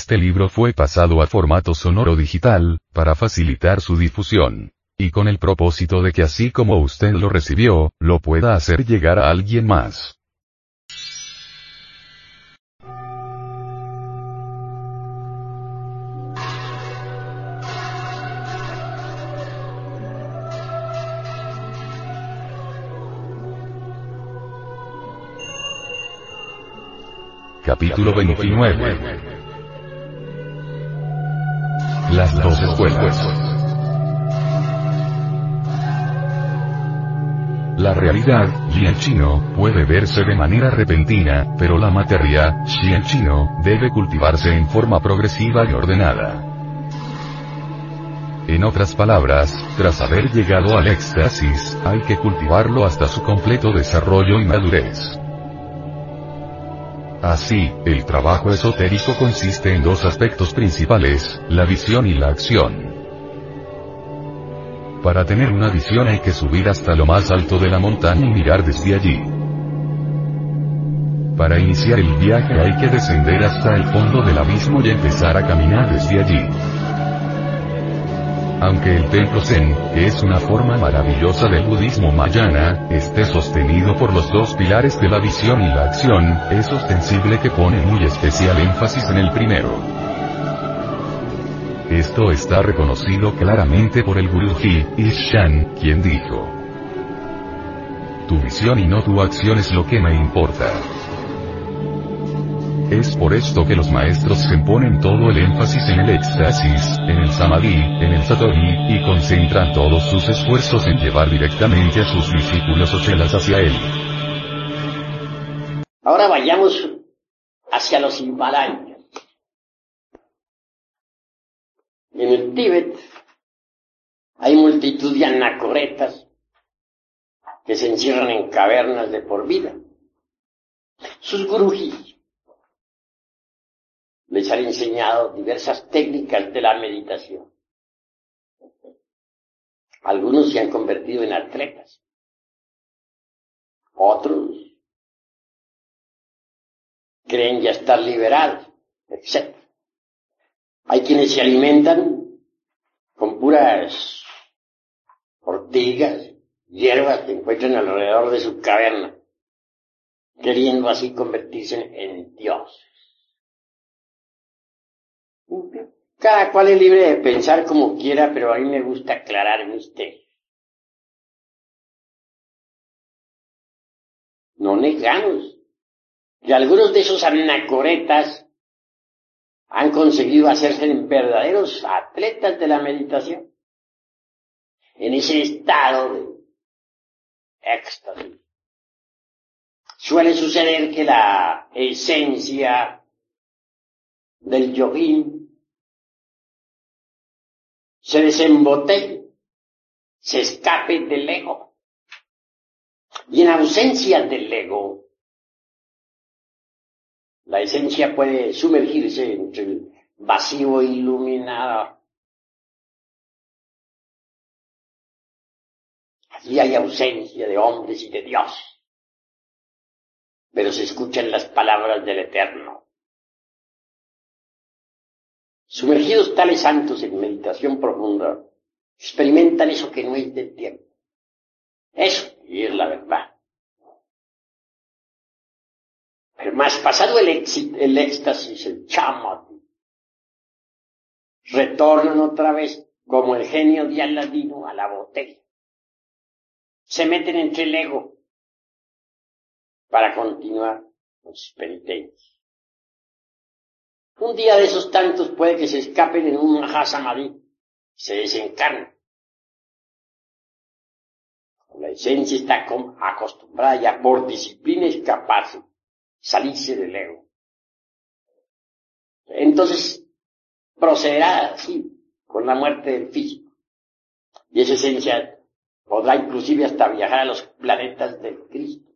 Este libro fue pasado a formato sonoro digital, para facilitar su difusión. Y con el propósito de que así como usted lo recibió, lo pueda hacer llegar a alguien más. Capítulo 29 Las dos escuelas La realidad, Lian Chino, puede verse de manera repentina, pero la materia, Xian Chino, debe cultivarse en forma progresiva y ordenada. En otras palabras, tras haber llegado al éxtasis, hay que cultivarlo hasta su completo desarrollo y madurez. Así, el trabajo esotérico consiste en dos aspectos principales, la visión y la acción. Para tener una visión hay que subir hasta lo más alto de la montaña y mirar desde allí. Para iniciar el viaje hay que descender hasta el fondo del abismo y empezar a caminar desde allí. Aunque el templo Zen, que es una forma maravillosa del budismo mayana, esté sostenido por los dos pilares de la visión y la acción, es ostensible que pone muy especial énfasis en el primero. Esto está reconocido claramente por el Guruji, Ishan, quien dijo, Tu visión y no tu acción es lo que me importa. Es por esto que los maestros se ponen todo el énfasis en el éxtasis, en el samadhi, en el satori, y concentran todos sus esfuerzos en llevar directamente a sus discípulos o chelas hacia él. Ahora vayamos hacia los Himalayas. En el Tíbet hay multitud de anacoretas que se encierran en cavernas de por vida. Sus gurujis les han enseñado diversas técnicas de la meditación. Algunos se han convertido en atletas. Otros creen ya estar liberados, etc. Hay quienes se alimentan con puras ortigas, hierbas que encuentran alrededor de su caverna, queriendo así convertirse en dioses. Cada cual es libre de pensar como quiera, pero a mí me gusta aclarar misterios. No negamos que algunos de esos anacoretas han conseguido hacerse verdaderos atletas de la meditación. En ese estado de éxtasis. Suele suceder que la esencia del yogín se desembotelle, se escape del ego. Y en ausencia del ego, la esencia puede sumergirse entre el vacío iluminado. Allí hay ausencia de hombres y de Dios, pero se escuchan las palabras del Eterno. Sumergidos tales santos en meditación profunda, experimentan eso que no es del tiempo. Eso, y es la verdad. Pero más pasado el, el éxtasis, el chama, retornan otra vez como el genio de Aladino a la botella. Se meten entre el ego para continuar con sus penitencias. Un día de esos tantos puede que se escapen en un Mahasamadhi y se desencarnen. La esencia está acostumbrada ya por disciplina escaparse, salirse del ego. Entonces procederá así, con la muerte del físico. Y esa esencia podrá inclusive hasta viajar a los planetas del Cristo.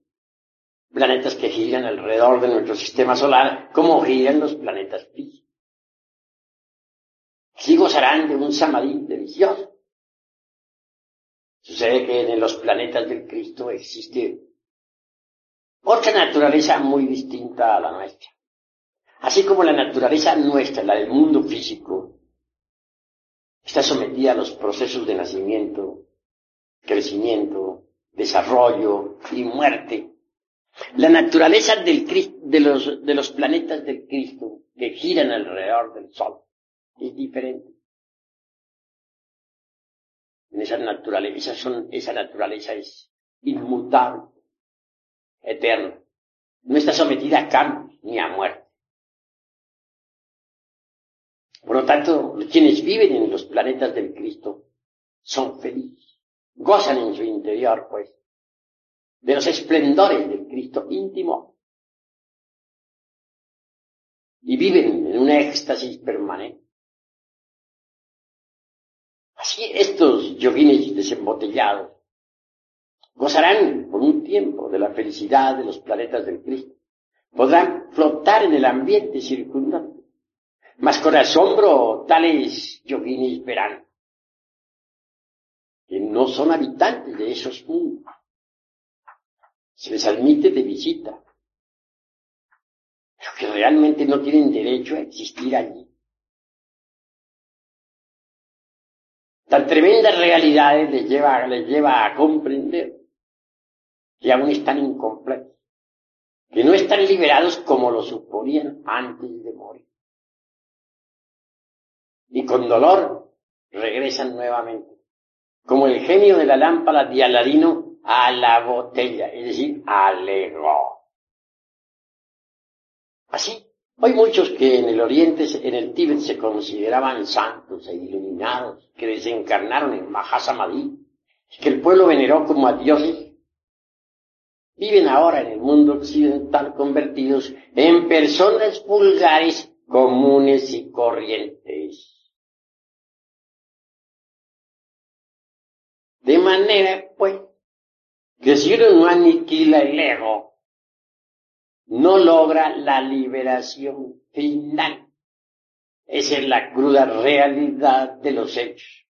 Planetas que giran alrededor de nuestro sistema solar, como giran los planetas físicos. Sí gozarán de un samadhi delicioso. Sucede que en los planetas del Cristo existe otra naturaleza muy distinta a la nuestra. Así como la naturaleza nuestra, la del mundo físico, está sometida a los procesos de nacimiento, crecimiento, desarrollo y muerte. La naturaleza del, de, los, de los planetas del Cristo que giran alrededor del Sol es diferente. En esa naturaleza, son, esa naturaleza es inmutable, eterna. No está sometida a cambios ni a muerte. Por lo tanto, quienes viven en los planetas del Cristo son felices, gozan en su interior, pues, de los esplendores del Cristo íntimo y viven en un éxtasis permanente. Así estos yoguines desembotellados gozarán por un tiempo de la felicidad de los planetas del Cristo. Podrán flotar en el ambiente circundante. Mas con asombro tales yoguines verán que no son habitantes de esos mundos. Se les admite de visita, pero que realmente no tienen derecho a existir allí. Tan tremendas realidades les lleva, les lleva a comprender que aún están incompletos, que no están liberados como lo suponían antes de morir. Y con dolor regresan nuevamente, como el genio de la lámpara de Aladino a la botella, es decir, al ego. Así, hay muchos que en el Oriente, en el Tíbet, se consideraban santos e iluminados, que desencarnaron en Mahasamadhi, que el pueblo veneró como a dioses, viven ahora en el mundo occidental convertidos en personas vulgares, comunes y corrientes. De manera, pues, que si uno no aniquila el ego, no logra la liberación final. Esa es la cruda realidad de los hechos.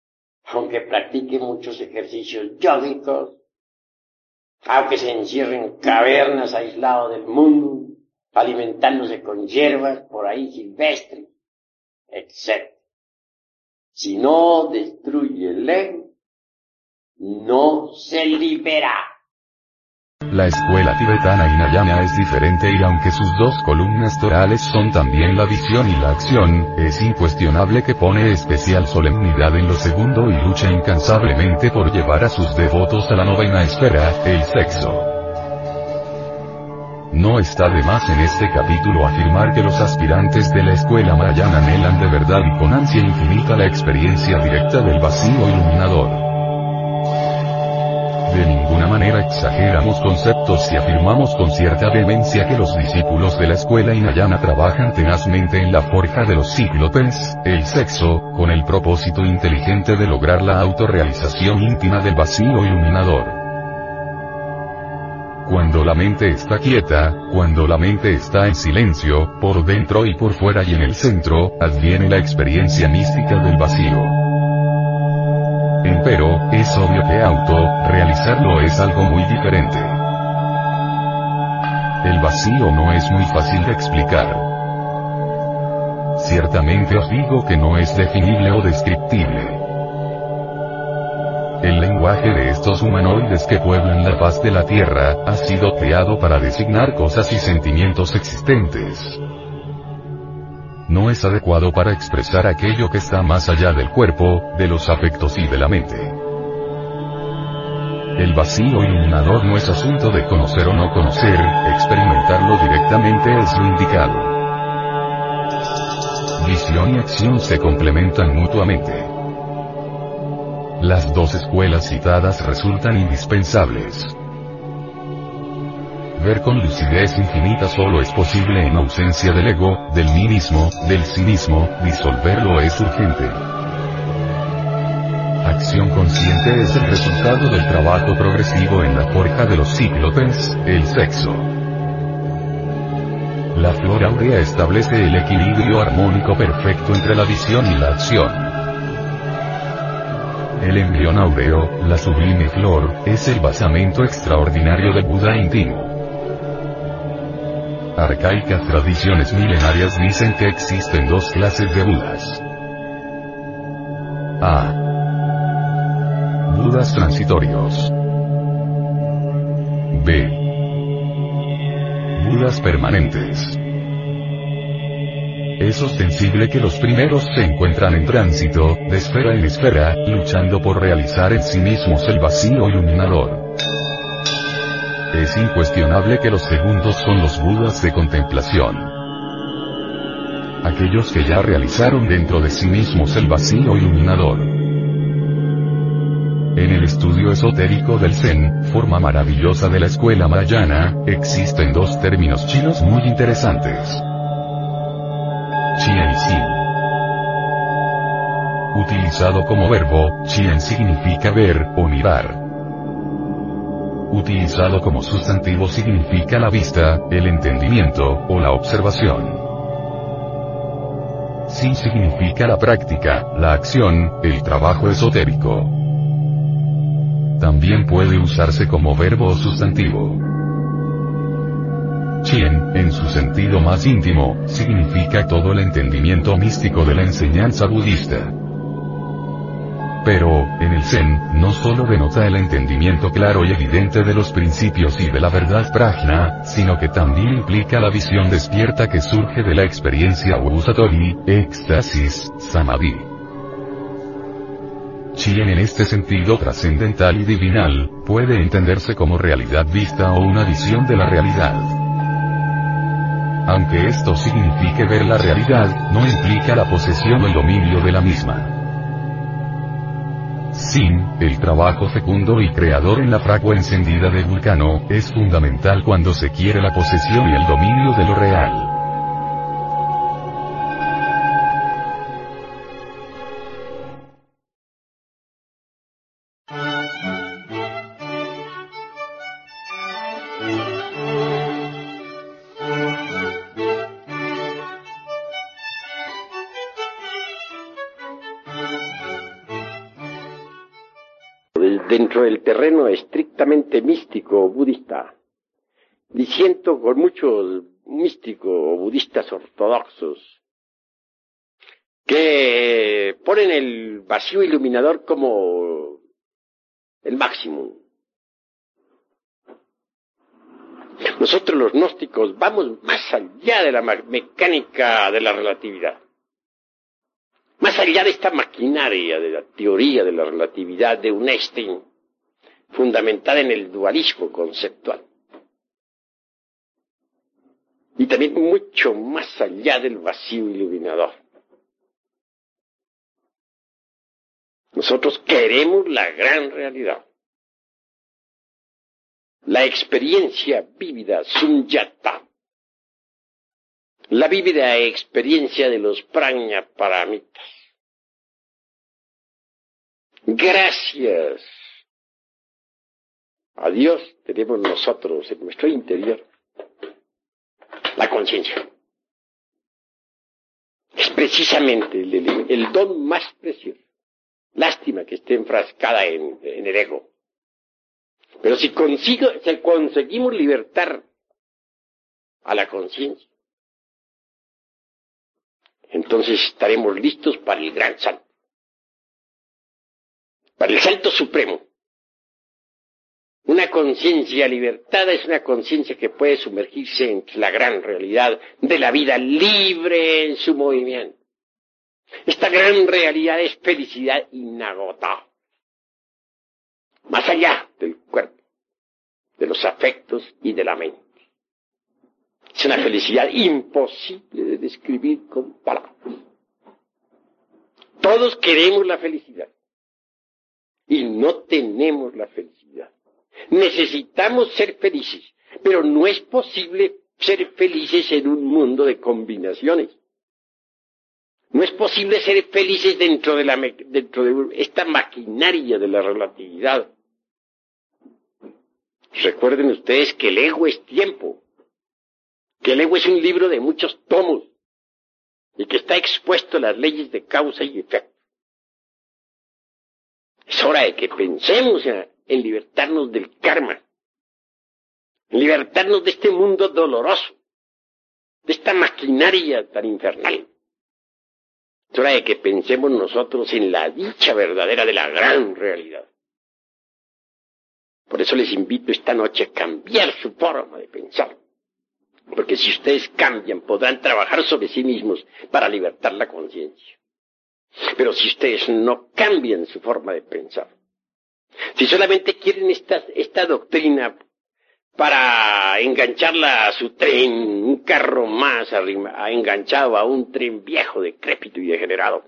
Aunque practique muchos ejercicios yógicos, aunque se encierre en cavernas aislados del mundo, alimentándose con hierbas por ahí silvestres, etc. Si no destruye el ego, no se libera. La escuela tibetana Hinayana es diferente y aunque sus dos columnas torales son también la visión y la acción, es incuestionable que pone especial solemnidad en lo segundo y lucha incansablemente por llevar a sus devotos a la novena esfera, el sexo. No está de más en este capítulo afirmar que los aspirantes de la escuela Mahayana anhelan de verdad y con ansia infinita la experiencia directa del vacío iluminador. De ninguna manera exageramos conceptos si afirmamos con cierta vehemencia que los discípulos de la escuela Inayana trabajan tenazmente en la forja de los cíclopes, el sexo, con el propósito inteligente de lograr la autorrealización íntima del vacío iluminador. Cuando la mente está quieta, cuando la mente está en silencio, por dentro y por fuera y en el centro, adviene la experiencia mística del vacío. Pero, es obvio que auto, realizarlo es algo muy diferente. El vacío no es muy fácil de explicar. Ciertamente os digo que no es definible o descriptible. El lenguaje de estos humanoides que pueblan la paz de la Tierra, ha sido creado para designar cosas y sentimientos existentes no es adecuado para expresar aquello que está más allá del cuerpo, de los afectos y de la mente. El vacío iluminador no es asunto de conocer o no conocer, experimentarlo directamente es lo indicado. Visión y acción se complementan mutuamente. Las dos escuelas citadas resultan indispensables. Ver con lucidez infinita solo es posible en ausencia del ego, del mí mismo, del sí mismo, disolverlo es urgente. Acción consciente es el resultado del trabajo progresivo en la forja de los cíclopes, el sexo. La flor áurea establece el equilibrio armónico perfecto entre la visión y la acción. El embrión áureo, la sublime flor, es el basamento extraordinario del Buda íntimo. Arcaicas tradiciones milenarias dicen que existen dos clases de Budas. A. Budas transitorios. B. Budas permanentes. Es ostensible que los primeros se encuentran en tránsito, de esfera en esfera, luchando por realizar en sí mismos el vacío iluminador. Es incuestionable que los segundos son los Budas de contemplación. Aquellos que ya realizaron dentro de sí mismos el vacío iluminador. En el estudio esotérico del Zen, forma maravillosa de la escuela Mahayana, existen dos términos chinos muy interesantes. Chien y Xin. Utilizado como verbo, Chien significa ver, o mirar. Utilizado como sustantivo significa la vista, el entendimiento, o la observación. Sin significa la práctica, la acción, el trabajo esotérico. También puede usarse como verbo o sustantivo. Chien, en su sentido más íntimo, significa todo el entendimiento místico de la enseñanza budista. Pero, en el Zen, no solo denota el entendimiento claro y evidente de los principios y de la verdad prajna, sino que también implica la visión despierta que surge de la experiencia Usatori, éxtasis, samadhi. Chien en este sentido trascendental y divinal, puede entenderse como realidad vista o una visión de la realidad. Aunque esto signifique ver la realidad, no implica la posesión o el dominio de la misma. Sin, el trabajo fecundo y creador en la fragua encendida de Vulcano, es fundamental cuando se quiere la posesión y el dominio de lo real. Dentro del terreno estrictamente místico budista, diciendo con muchos místicos budistas ortodoxos que ponen el vacío iluminador como el máximo. Nosotros los gnósticos vamos más allá de la mecánica de la relatividad. Más allá de esta maquinaria de la teoría de la relatividad de un Einstein, fundamentada en el dualismo conceptual. Y también mucho más allá del vacío iluminador. Nosotros queremos la gran realidad. La experiencia vívida, sunyata. La vívida experiencia de los praña paramitas. Gracias a Dios tenemos nosotros en nuestro interior la conciencia. Es precisamente el, don más precioso. Lástima que esté enfrascada en, en el ego. Pero si, consigo, si conseguimos libertar a la conciencia, entonces estaremos listos para el gran salto. Para el salto supremo. Una conciencia libertada es una conciencia que puede sumergirse en la gran realidad de la vida libre en su movimiento. Esta gran realidad es felicidad inagotable. Más allá del cuerpo, de los afectos y de la mente. Es una felicidad imposible de describir con palabras. Todos queremos la felicidad y no tenemos la felicidad. Necesitamos ser felices, Pero no es posible ser felices en un mundo de combinaciones. No es posible ser felices dentro de, la, dentro de esta maquinaria de la relatividad. Recuerden ustedes que el ego es tiempo, que el ego es un libro de muchos tomos y que está expuesto a las leyes de causa y efecto. Es hora de que pensemos en, en libertarnos del karma, en libertarnos de este mundo doloroso, de esta maquinaria tan infernal. Es hora de que pensemos nosotros en la dicha verdadera de la gran realidad. Por eso les invito esta noche a cambiar su forma de pensar. Porque si ustedes cambian, podrán trabajar sobre sí mismos para libertar la conciencia. Pero si ustedes no cambian su forma de pensar, si solamente quieren esta, doctrina para engancharla a su tren, un carro más enganchado a un tren viejo, decrépito y degenerado,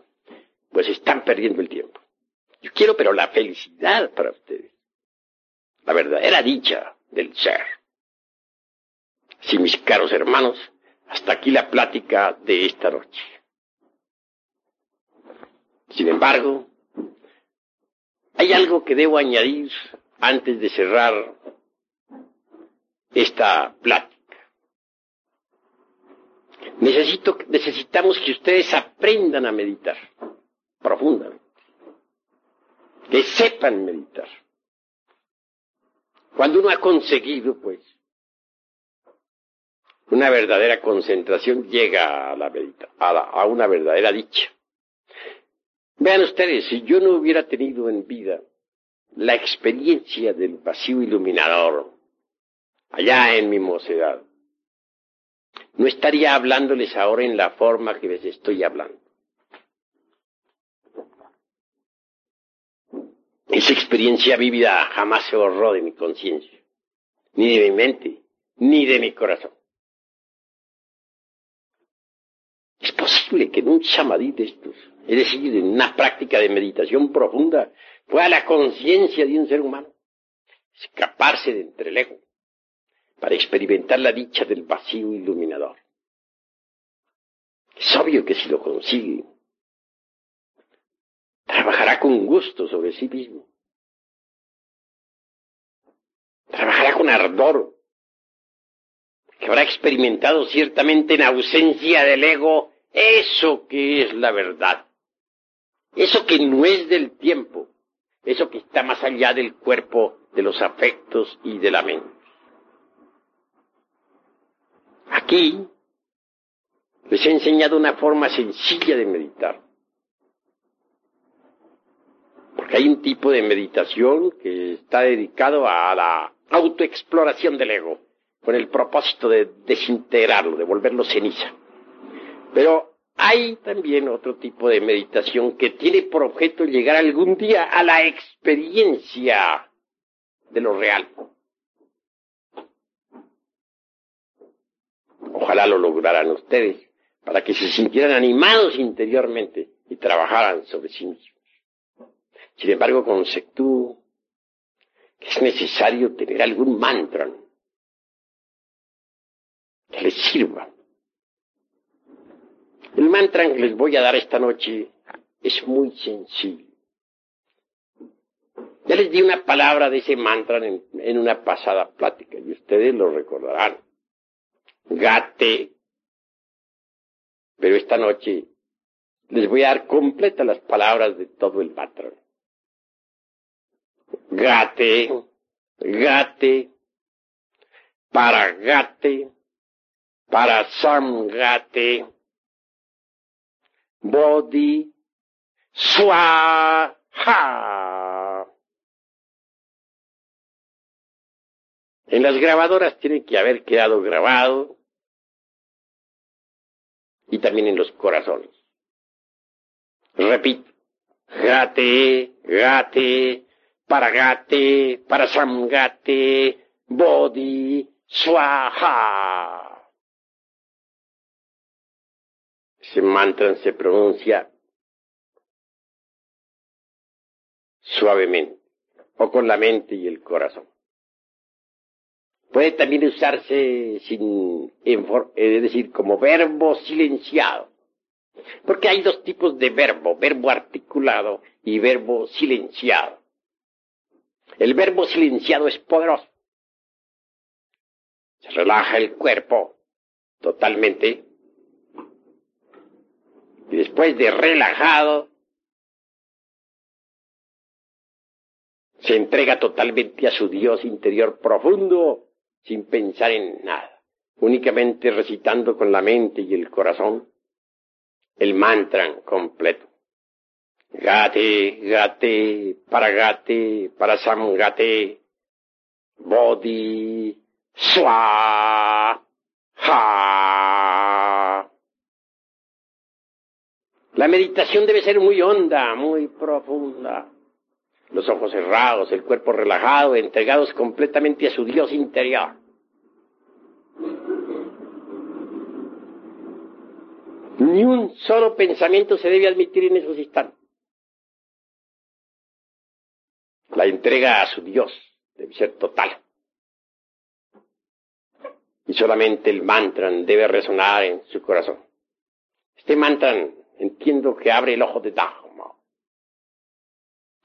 pues están perdiendo el tiempo. Yo quiero pero la felicidad para ustedes, la verdadera dicha del ser. Sí, mis caros hermanos, hasta aquí la plática de esta noche. Sin embargo, hay algo que debo añadir antes de cerrar esta plática. Necesito, necesitamos que ustedes aprendan a meditar profundamente. Que sepan meditar. Cuando uno ha conseguido, pues, una verdadera concentración, llega a, la a, a una verdadera dicha. Vean ustedes, si yo no hubiera tenido en vida la experiencia del vacío iluminador, allá en mi mocedad. No estaría hablándoles ahora en la forma que les estoy hablando. Esa experiencia vívida jamás se borró de mi conciencia, ni de mi mente, ni de mi corazón. Es posible que en un chamadí de estos, es decir, en una práctica de meditación profunda, pueda la conciencia de un ser humano escaparse de entre el ego para experimentar la dicha del vacío iluminador. Es obvio que si lo consigue, trabajará con gusto sobre sí mismo. Trabajará con ardor, que habrá experimentado ciertamente en ausencia del ego eso que es la verdad, eso que no es del tiempo, eso que está más allá del cuerpo, de los afectos y de la mente. Aquí les he enseñado una forma sencilla de meditar. Porque hay un tipo de meditación que está dedicado a la autoexploración del ego, con el propósito de desintegrarlo, de volverlo ceniza. Pero hay también otro tipo de meditación que tiene por objeto llegar algún día a la experiencia de lo real. Ojalá lo lograran ustedes, para que se sintieran animados interiormente y trabajaran sobre sí mismos. Sin embargo, conceptúo que es necesario tener algún mantra que les sirva. El mantra que les voy a dar esta noche es muy sencillo. Ya les di una palabra de ese mantra en, una pasada plática y ustedes lo recordarán gate. Pero esta noche les voy a dar completas las palabras de todo el patrón. Gate, gate, para gate, para samgate, body, swaha. En las grabadoras tiene que haber quedado grabado y también en los corazones. Repito, gate, gate, para gate, para samgate, body, swaha. Ese mantra se pronuncia suavemente, o con la mente y el corazón. Puede también usarse sin, es decir, como verbo silenciado. Porque hay dos tipos de verbo, verbo articulado y verbo silenciado. El verbo silenciado es poderoso. Se relaja el cuerpo totalmente. Y después de relajado, se entrega totalmente a su Dios interior profundo sin pensar en nada, únicamente recitando con la mente y el corazón el mantra completo. Gate, gate, para gate, para gate, bodhi, swa, ha. La meditación debe ser muy honda, muy profunda. Los ojos cerrados, el cuerpo relajado, entregados completamente a su Dios interior. Ni un solo pensamiento se debe admitir en esos instantes. La entrega a su Dios debe ser total. Y solamente el mantra debe resonar en su corazón. Este mantra entiendo que abre el ojo de Dharma.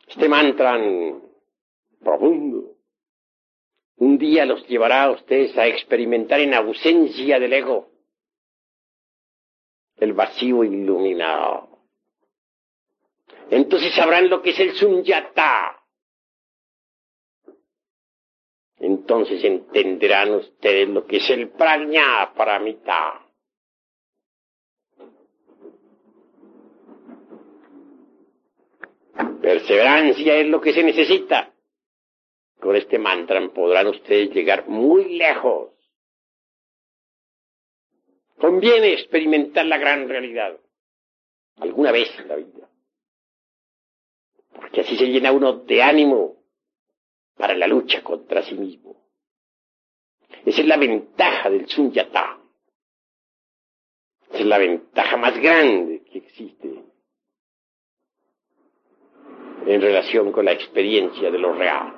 Este mantra profundo un día los llevará a ustedes a experimentar en ausencia del ego el vacío iluminado. Entonces sabrán lo que es el sunyata. Entonces entenderán ustedes lo que es el praña paramita. Perseverancia es lo que se necesita. Con este mantra podrán ustedes llegar muy lejos. Conviene experimentar la gran realidad. Alguna vez en la vida. Porque así se llena uno de ánimo para la lucha contra sí mismo. Esa es la ventaja del Sunyata. Esa es la ventaja más grande que existe en relación con la experiencia de lo real.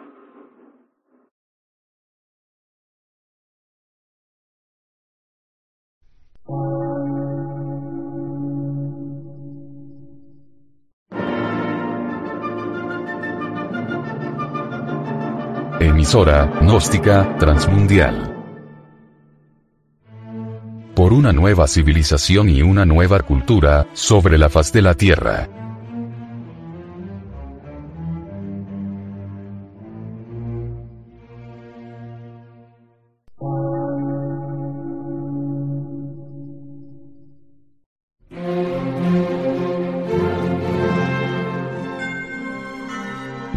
Emisora, gnóstica, transmundial. Por una nueva civilización y una nueva cultura, sobre la faz de la Tierra.